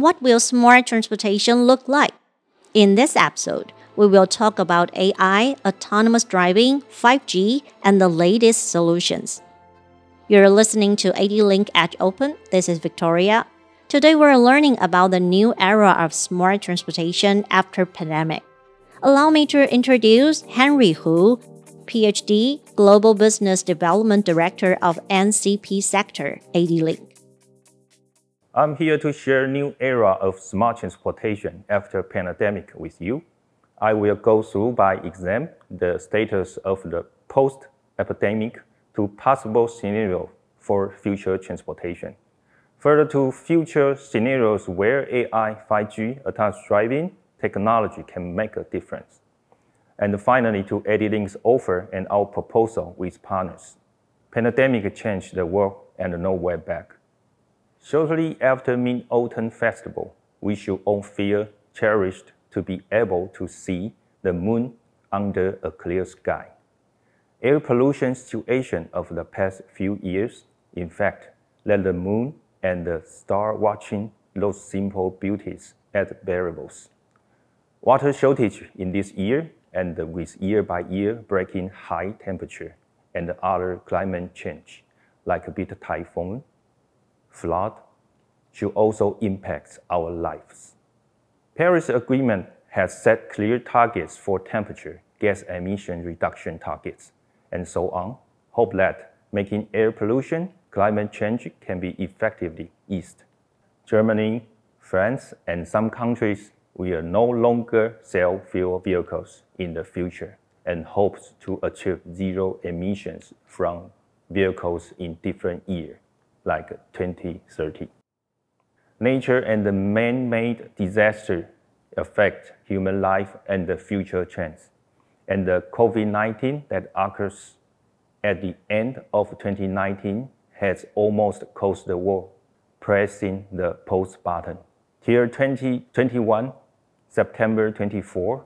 What will smart transportation look like? In this episode, we will talk about AI, autonomous driving, 5G, and the latest solutions. You're listening to ADLink Edge Open. This is Victoria. Today we're learning about the new era of smart transportation after pandemic. Allow me to introduce Henry Hu, PhD, Global Business Development Director of NCP Sector, ADLink. I'm here to share new era of smart transportation after pandemic with you. I will go through by exam the status of the post-epidemic to possible scenario for future transportation. Further to future scenarios where AI, 5G, autonomous driving technology can make a difference. And finally, to ADLink's offer and our proposal with partners. Pandemic changed the world and no way back. Shortly after Mid-Autumn Festival, we should all feel cherished to be able to see the moon under a clear sky. Air pollution situation of the past few years, in fact, let the moon and the star watching those simple beauties as variables. Water shortage in this year and with year by year breaking high temperature and other climate change, like a bit typhoon, flood should also impact our lives. Paris Agreement has set clear targets for temperature, gas emission reduction targets, and so on. Hope that making air pollution, climate change can be effectively eased. Germany, France, and some countries will no longer sell fuel vehicles in the future and hopes to achieve zero emissions from vehicles in different years like 2030. Nature and the man-made disaster affect human life and the future trends. And the COVID-19 that occurs at the end of 2019 has almost caused the world pressing the pause button. Till 2021, September 24,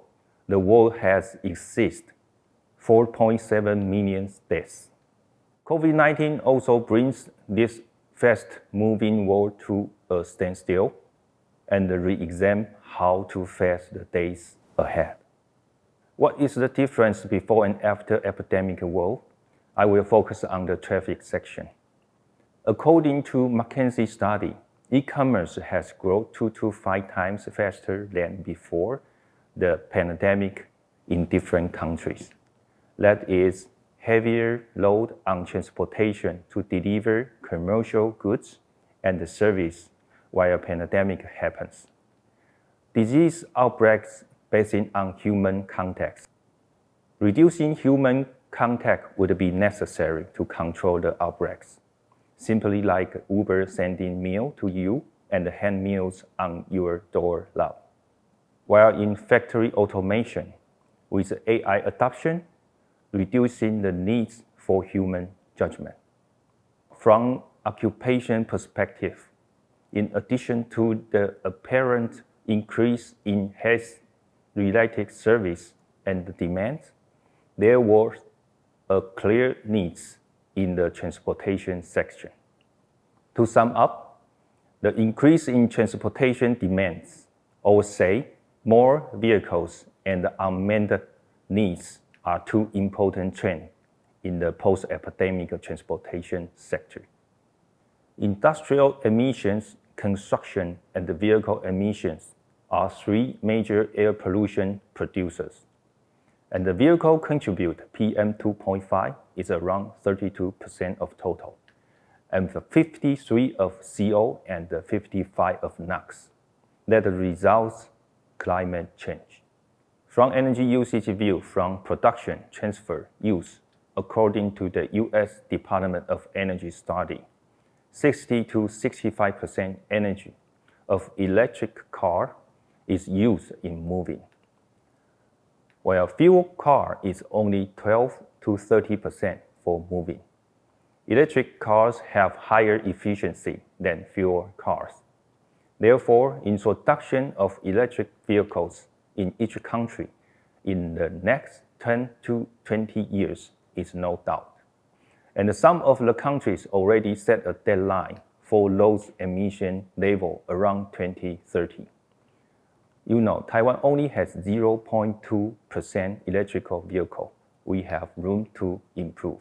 the world has exceeded 4.7 million deaths. COVID 19 also brings this fast moving world to a standstill and re examine how to face the days ahead. What is the difference before and after epidemic world? I will focus on the traffic section. According to McKinsey study, e-commerce has grown two to five times faster than before the pandemic in different countries. That is heavier load on transportation to deliver commercial goods and service while a pandemic happens. Disease outbreaks based on human contact. Reducing human contact would be necessary to control the outbreaks, simply like Uber sending meal to you and hand meals on your door loud. While in factory automation, with AI adoption, reducing the needs for human judgment. From occupation perspective, in addition to the apparent increase in health-related service and demand, there was a clear needs in the transportation section. To sum up, the increase in transportation demands, or say, more vehicles and unmanned needs are two important trends in the post-epidemic transportation sector. Industrial emissions, construction, and vehicle emissions are three major air pollution producers. And the vehicle contribute PM2.5 is around 32% of total, and 53 of CO and 55 of NOx. That results climate change. From energy usage view from production, transfer, use, according to the US Department of Energy study, 60 to 65% energy of electric car is used in moving, while fuel car is only 12 to 30% for moving. Electric cars have higher efficiency than fuel cars. Therefore, introduction of electric vehicles in each country in the next 10 to 20 years is no doubt. And some of the countries already set a deadline for those emission level around 2030. You know, Taiwan only has 0.2% electrical vehicle. We have room to improve.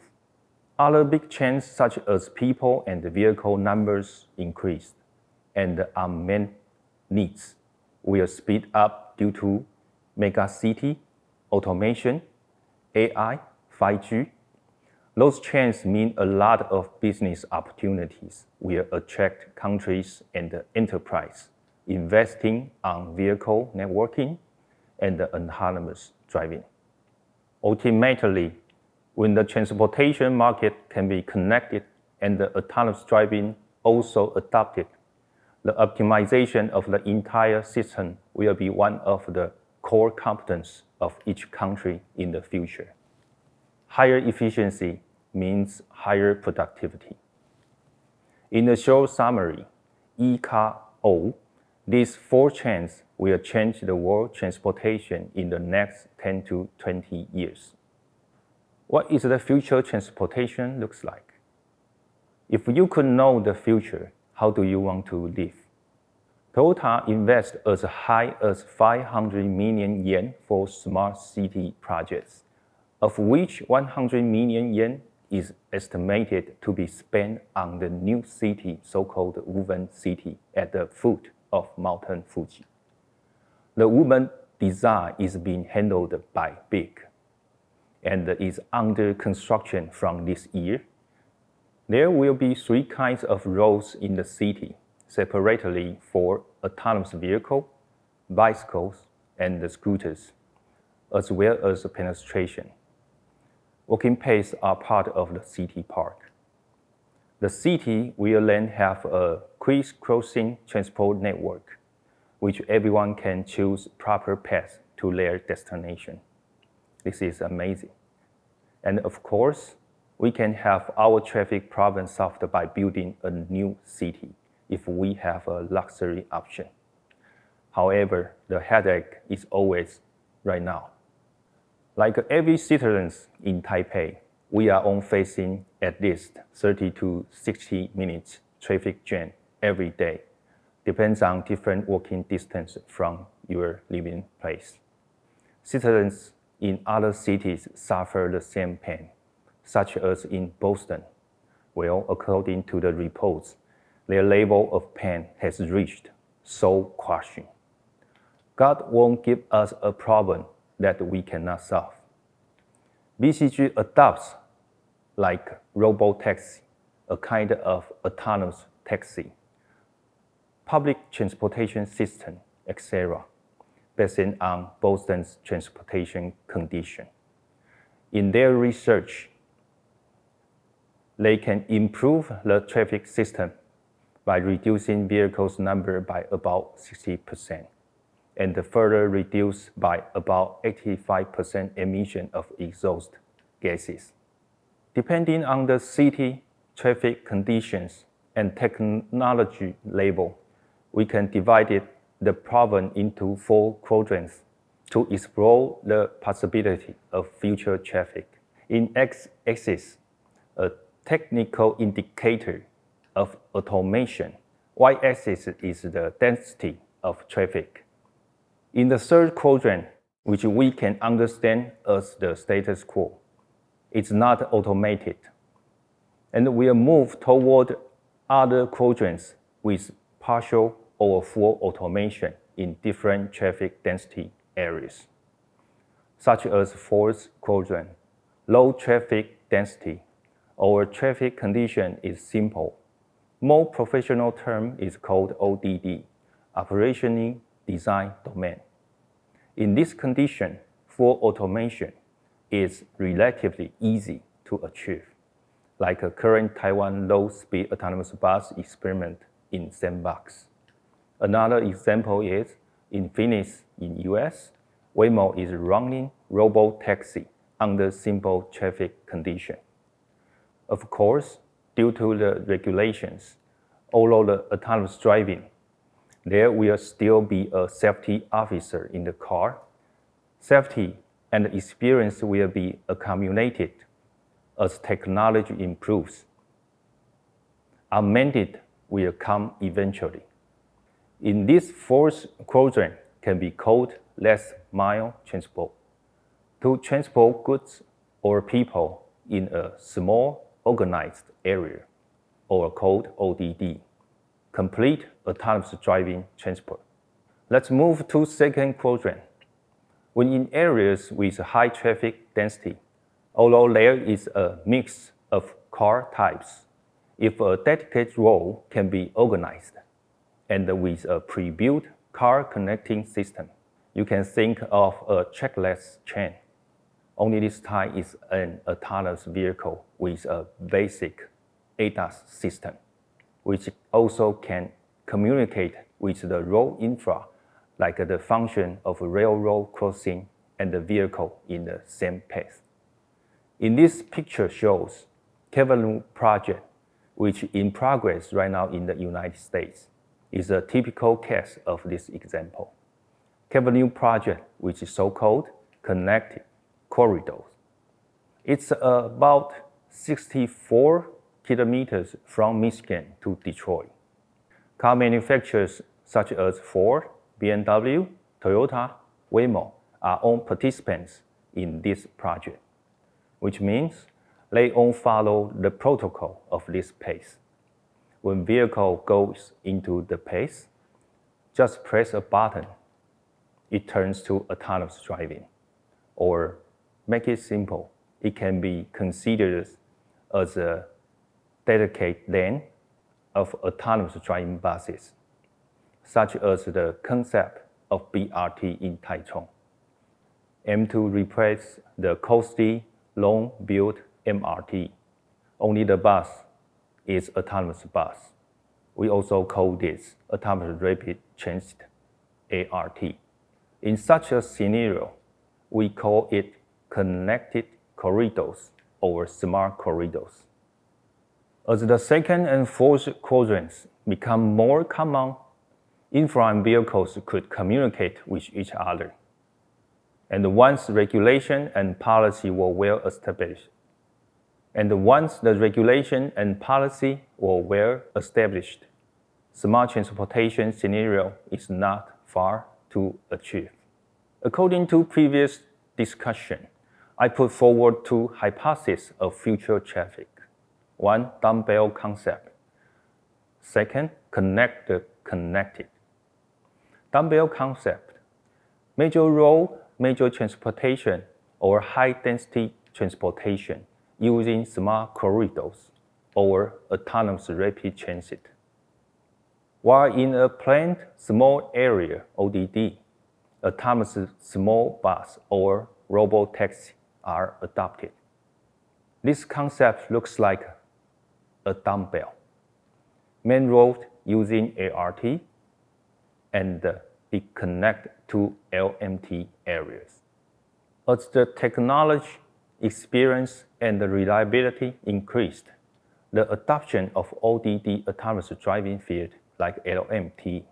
Other big changes such as people and vehicle numbers increased and unmet needs will speed up due to mega city, automation, AI, 5G. Those trends mean a lot of business opportunities will attract countries and enterprise investing on vehicle networking and autonomous driving. Ultimately, when the transportation market can be connected and the autonomous driving also adopted, the optimization of the entire system will be one of the core competence of each country in the future. Higher efficiency means higher productivity. In a short summary, E-car-O, these four trends will change the world transportation in the next 10 to 20 years. What is the future transportation looks like? If you could know the future, how do you want to live? Toyota invest as high as 500 million yen for smart city projects, of which 100 million yen is estimated to be spent on the new city, so-called Woven City, at the foot of Mountain Fuji. The Woven design is being handled by BIG and is under construction from this year. There will be three kinds of roads in the city, separately for autonomous vehicle, bicycles, and the scooters, as well as pedestrian. Walking paths are part of the city park. The city will then have a crisscrossing transport network, which everyone can choose proper path to their destination. This is amazing. And of course, we can have our traffic problem solved by building a new city if we have a luxury option. However, the headache is always right now. Like every citizens in Taipei, we are on facing at least 30 to 60 minutes traffic jam every day. Depends on different walking distance from your living place. Citizens in other cities suffer the same pain, such as in Boston. Well, according to the reports, their level of pain has reached soul crushing. God won't give us a problem that we cannot solve. BCG adopts like robotaxi, a kind of autonomous taxi, public transportation system, etc based on Boston's transportation condition. In their research, they can improve the traffic system by reducing vehicles number by about 60% and further reduce by about 85% emission of exhaust gases. Depending on the city traffic conditions and technology level, we can divide the problem into four quadrants to explore the possibility of future traffic. In x-axis, a technical indicator of automation. Y-axis is the density of traffic. In the third quadrant, which we can understand as the status quo, it's not automated, and we'll move toward other quadrants with partial or full automation in different traffic density areas, such as fourth quadrant, low traffic density. Our traffic condition is simple. More professional term is called ODD, Operational Design Domain. In this condition, full automation is relatively easy to achieve, like a current Taiwan low-speed autonomous bus experiment in Sandbox. Another example is in Phoenix, in US, Waymo is running robotaxi under simple traffic condition. Of course, due to the regulations, although the autonomous driving, there will still be a safety officer in the car. Safety and experience will be accumulated as technology improves. Augmented will come eventually. In this fourth quadrant can be called last mile transport. To transport goods or people in a small organized area, or called ODD, complete autonomous driving transport. Let's move to second quadrant. When in areas with high traffic density, although there is a mix of car types, if a dedicated road can be organized and with a pre-built car connecting system, you can think of a trackless chain. Only this time is an autonomous vehicle with a basic ADAS system, which also can communicate with the road infra, like the function of railroad crossing and the vehicle in the same path. In this picture shows Cavnue project, which in progress right now in the United States, is a typical case of this example. Cavnue project, which is so-called connected corridors. It's about 64 kilometers from Michigan to Detroit. Car manufacturers such as Ford, BMW, Toyota, Waymo are all participants in this project, which means they all follow the protocol of this pace. When vehicle goes into the pace, just press a button, it turns to autonomous driving. Or make it simple, it can be considered as a dedicated lane of autonomous driving buses, such as the concept of BRT in Taichung, aim to replace the costly, long-built MRT. Only the bus is autonomous bus. We also call this autonomous rapid transit, ART. In such a scenario, we call it connected corridors or smart corridors. As the second and fourth quadrants become more common, infra vehicles could communicate with each other. And once regulation and policy were well established, and once the regulation and policy were well established, smart transportation scenario is not far to achieve. According to previous discussion, I put forward two hypotheses of future traffic. One, dumbbell concept. Second, connect the connected. Dumbbell concept. Major road, major transportation, or high density transportation using smart corridors or autonomous rapid transit. While in a planned small area, ODD, autonomous small bus or robo-taxi are adopted. This concept looks like a dumbbell. Main road using ART and it connect to LMT areas. As the technology experience and the reliability increased, the adoption of ODD autonomous driving field like LMT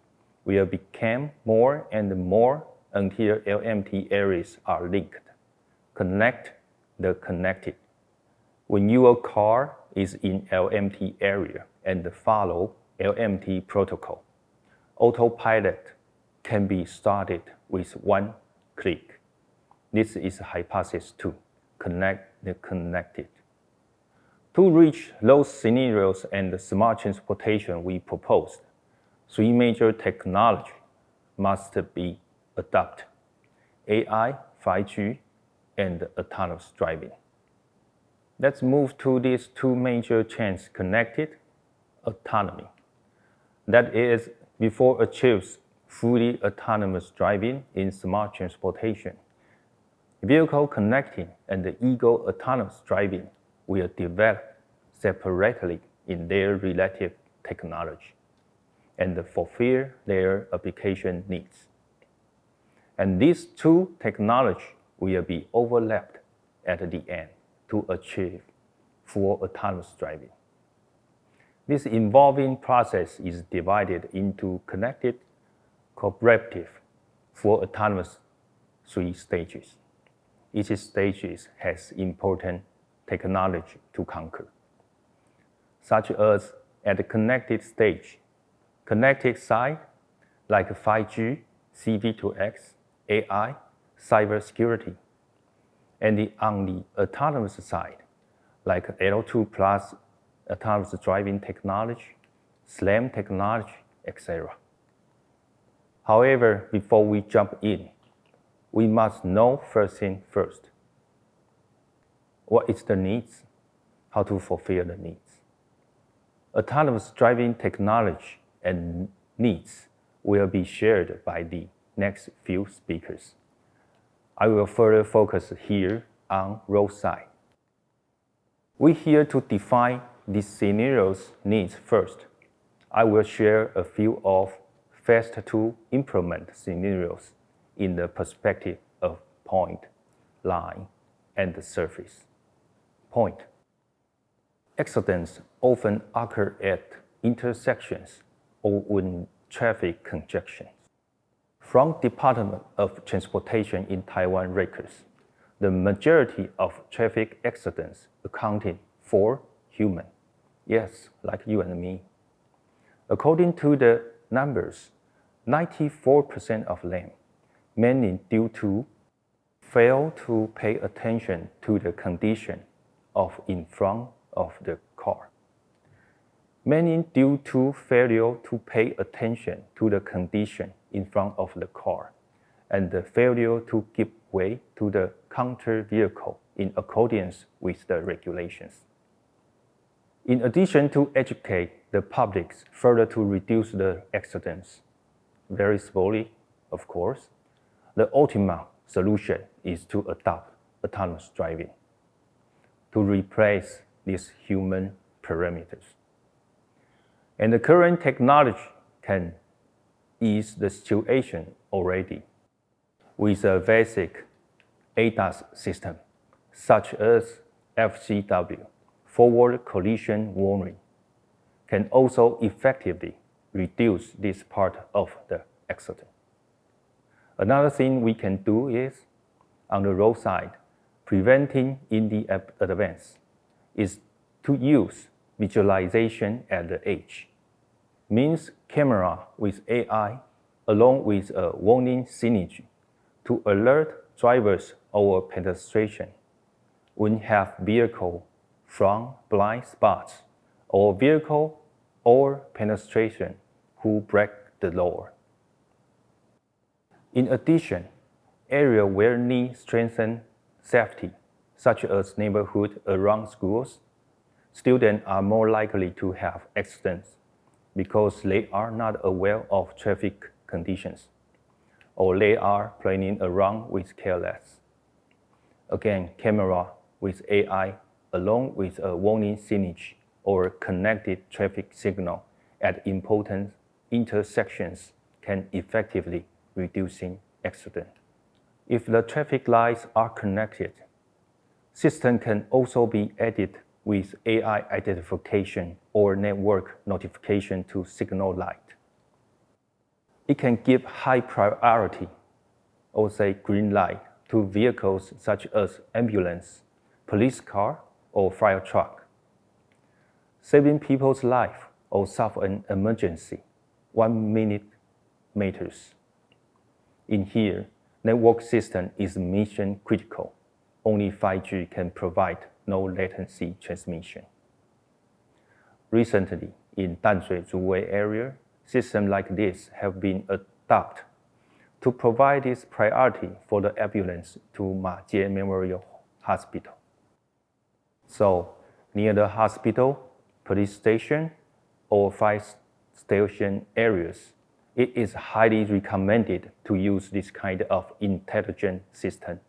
will become more and more until LMT areas are linked. Connect the connected. When your car is in LMT area and follow LMT protocol, autopilot can be started with one click. This is hypothesis two, connect the connected. To reach those scenarios and smart transportation we proposed, three major technology must be adopted. AI, 5G, and autonomous driving. Let's move to these two major trends connected autonomy. That is, before achieves fully autonomous driving in smart transportation. Vehicle connecting and the ego autonomous driving will develop separately in their relative technology and fulfill their application needs. And these two technologies will be overlapped at the end to achieve full autonomous driving. This involving process is divided into connected, cooperative, full autonomous three stages. Each stage has important technology to conquer, such as at the connected stage, connected side like 5G, CV2X, AI, cybersecurity, and the, on the autonomous side, like L2 plus autonomous driving technology, SLAM technology, etc. However, before we jump in, we must know first thing first. What is the needs? How to fulfill the needs? Autonomous driving technology and needs will be shared by the next few speakers. I will further focus here on roadside. We're here to define these scenarios needs first. I will share a few of fast to implement scenarios in the perspective of point, line, and the surface. Point. Accidents often occur at intersections or when traffic congestion. From Department of Transportation in Taiwan records, the majority of traffic accidents accounted for human. Yes, like you and me. According to the numbers, 94% of them, mainly due to fail to pay attention to the condition of in front of the car. Many due to failure to pay attention to the condition in front of the car and the failure to give way to the counter vehicle in accordance with the regulations. In addition to educate the public further to reduce the accidents, very slowly, of course, the ultimate solution is to adopt autonomous driving to replace these human parameters. And the current technology can ease the situation already with a basic ADAS system, such as FCW, forward collision warning, can also effectively reduce this part of the accident. Another thing we can do is, on the roadside, preventing in the advance, is to use visualization at the edge. Means camera with AI along with a warning signage to alert drivers or pedestrian when have vehicle from blind spots or vehicle or pedestrian who break the law. In addition, area where need strengthen safety, such as neighborhood around schools, students are more likely to have accidents because they are not aware of traffic conditions or they are playing around with careless. Again, camera with AI along with a warning signage or connected traffic signal at important intersections can effectively reducing accident. If the traffic lights are connected, system can also be added with AI identification or network notification to signal light. It can give high priority, or say green light, to vehicles such as ambulance, police car, or fire truck. Saving people's life or solve an emergency, one minute matters. In here, network system is mission critical. Only 5G can provide no latency transmission. Recently, in Danshui Zhuwei area, systems like this have been adopted to provide this priority for the ambulance to Ma Majie Memorial Hospital. So, near the hospital, police station, or fire station areas, it is highly recommended to use this kind of intelligent system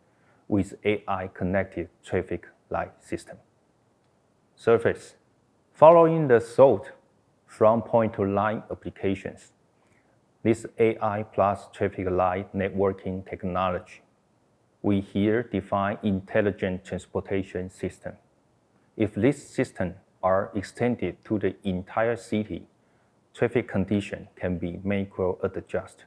with AI connected traffic system. Surface. Following the thought from point to line applications, this AI plus traffic light networking technology, we here define intelligent transportation system. If this system are extended to the entire city, traffic condition can be macro adjusted.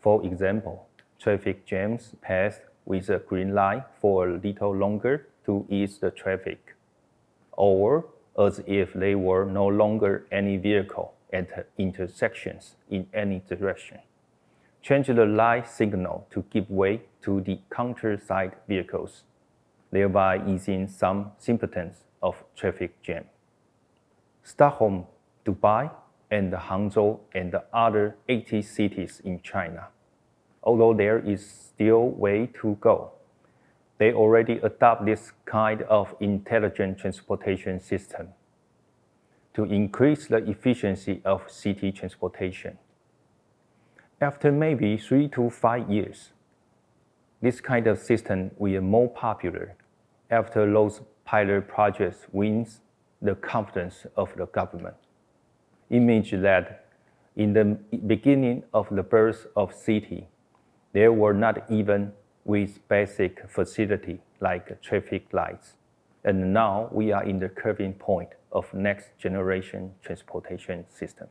For example, traffic jams pass with a green light for a little longer to ease the traffic, or as if they were no longer any vehicle at intersections in any direction. Change the light signal to give way to the counter-side vehicles, thereby easing some symptoms of traffic jam. Stockholm, Dubai, and Hangzhou and the other 80 cities in China. Although there is still way to go, they already adopt this kind of intelligent transportation system to increase the efficiency of city transportation. After maybe three to five years, this kind of system will be more popular after those pilot projects wins the confidence of the government. Image that in the beginning of the birth of city, there were not even with basic facility like traffic lights. And now we are in the curving point of next generation transportation system.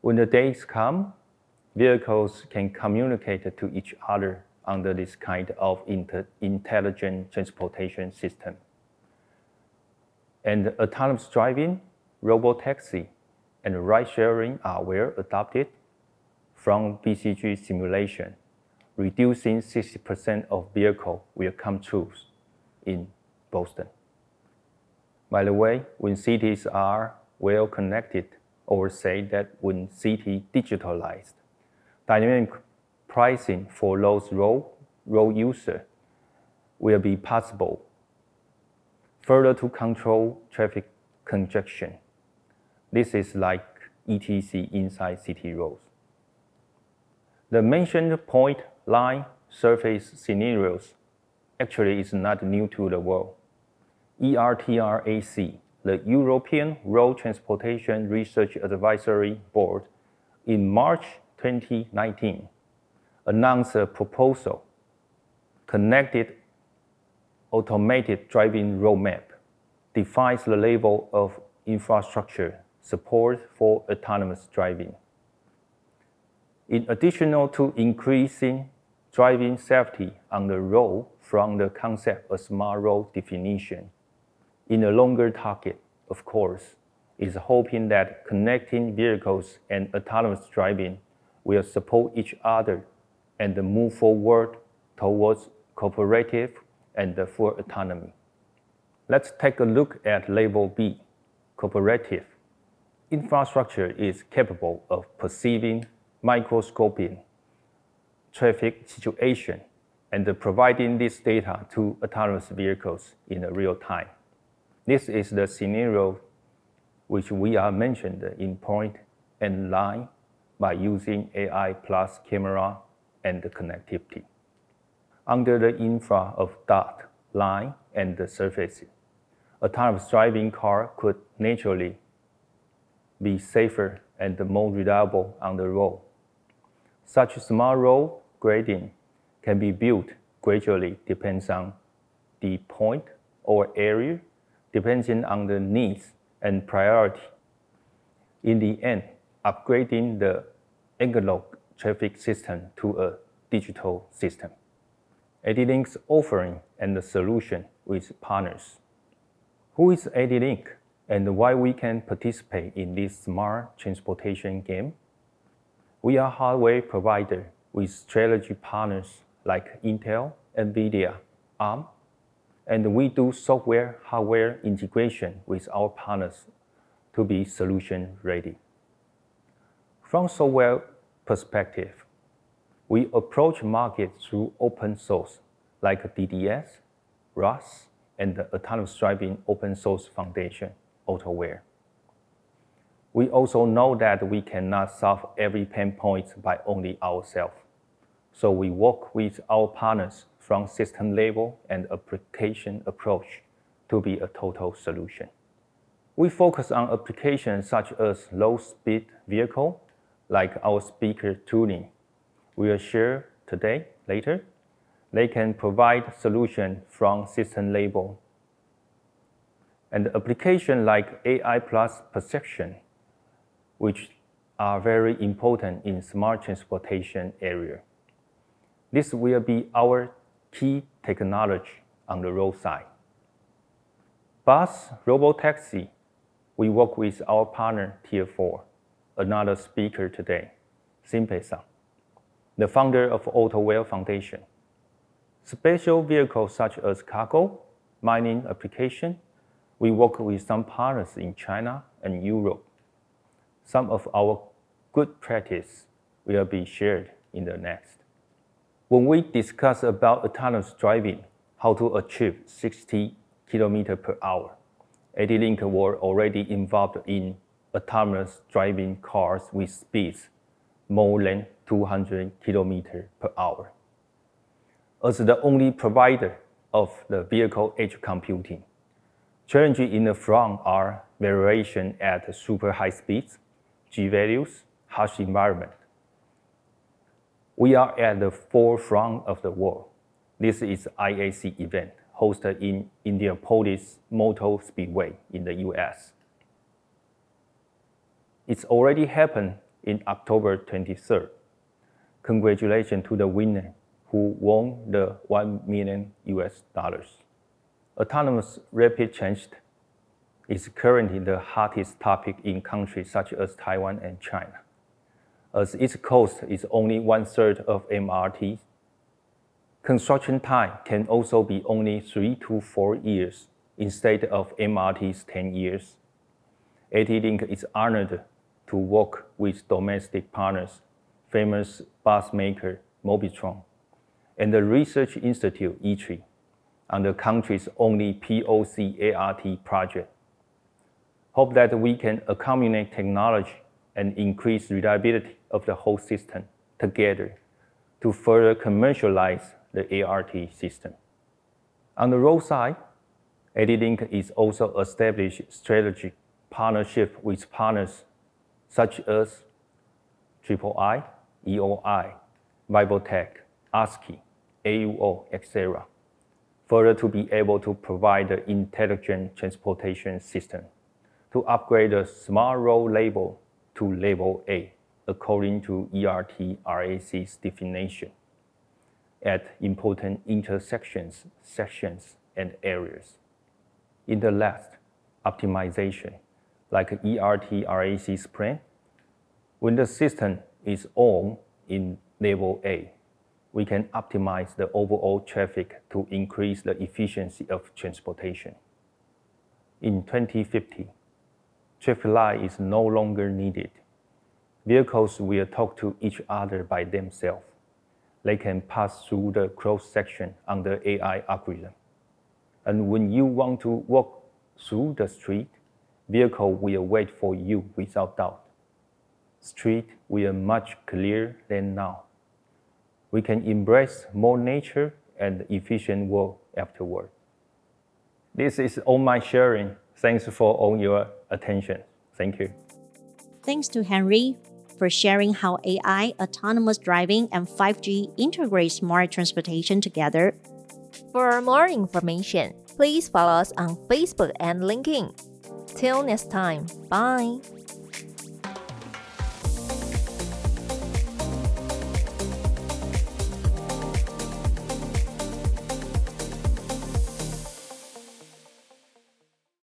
When the days come, vehicles can communicate to each other under this kind of intelligent transportation system. And autonomous driving, robotaxi, and ride sharing are well adopted from BCG simulation, reducing 60% of vehicle will come true in Boston. By the way, when cities are well connected, or say that when city digitalized, dynamic pricing for those road, road user will be possible. Further to control traffic congestion. This is like ETC inside city roads. The mentioned point, line, surface scenarios actually is not new to the world. ERTRAC, the European Road Transportation Research Advisory Board, in March 2019, announced a proposal, Connected Automated Driving Roadmap, defines the level of infrastructure support for autonomous driving. In addition to increasing driving safety on the road from the concept of smart road definition, in a longer target, of course, is hoping that connecting vehicles and autonomous driving will support each other and move forward towards cooperative and full autonomy. Let's take a look at label B, cooperative. Infrastructure is capable of perceiving, microscoping traffic situation and providing this data to autonomous vehicles in real time. This is the scenario which we are mentioned in point and line by using AI plus camera and connectivity. Under the infra of dot, line, and the surface, autonomous driving car could naturally be safer and more reliable on the road. Such smart road grading can be built gradually depends on the point or area depending on the needs and priority. In the end, upgrading the analog traffic system to a digital system. ADLINK's offering and the solution with partners. Who is ADLINK and why we can participate in this smart transportation game? We are hardware provider with strategy partners like Intel, NVIDIA, ARM, and we do software hardware integration with our partners to be solution ready. From software perspective, we approach market through open source like DDS, ROS, and the Autonomous Driving Open Source Foundation, AutoWare. We also know that we cannot solve every pain point by only ourselves. So we work with our partners from system level and application approach to be a total solution. We focus on applications such as low speed vehicle, like our speaker tuning. We will share today, later. They can provide solution from system level. And application like AI plus perception, which are very important in smart transportation area. This will be our key technology on the roadside. Bus, robotaxi, we work with our partner Tier 4, another speaker today, Shinpei-san, the founder of Autoware Foundation. Special vehicles such as cargo, mining application, we work with some partners in China and Europe. Some of our good practice will be shared in the next. When we discuss about autonomous driving, how to achieve 60 km per hour, ADLINK were already involved in autonomous driving cars with speeds more than 200 km per hour. As the only provider of the vehicle edge computing, challenges in the front are variation at super high speeds, G values, harsh environment. We are at the forefront of the world. This is IAC event hosted in Indianapolis Motor Speedway in the US. It's already happened in October 23rd. Congratulations to the winner who won the 1 million US dollars. Autonomous rapid transit is currently the hottest topic in countries such as Taiwan and China. As its cost is only one third of MRT, construction time can also be only three to four years instead of MRT's 10 years. ADLINK is honored to work with domestic partners, famous bus maker Mobitron, and the Research Institute ITRI on the country's only POC ART project. Hope that we can accumulate technology and increase reliability of the whole system together to further commercialize the ART system. On the road side, ADLINK is also established strategic partnership with partners such as Triple I, EOI, Vibotech, ASKI, AUO, etc., further to be able to provide the intelligent transportation system to upgrade the smart road label to level A according to ERTRAC's definition at important intersections, sections, and areas. In the last, optimization, like ERTRAC's plan, when the system is on in level A, we can optimize the overall traffic to increase the efficiency of transportation. In 2050, traffic light is no longer needed. Vehicles will talk to each other by themselves. They can pass through the cross section under AI algorithm. And when you want to walk through the street, vehicle will wait for you without doubt. Street will much clearer than now. We can embrace more nature and efficient world afterward. This is all my sharing. Thanks for all your attention. Thank you. Thanks to Henry for sharing how AI, autonomous driving, and 5G integrate smart transportation together. For more information, please follow us on Facebook and LinkedIn. Till next time, bye.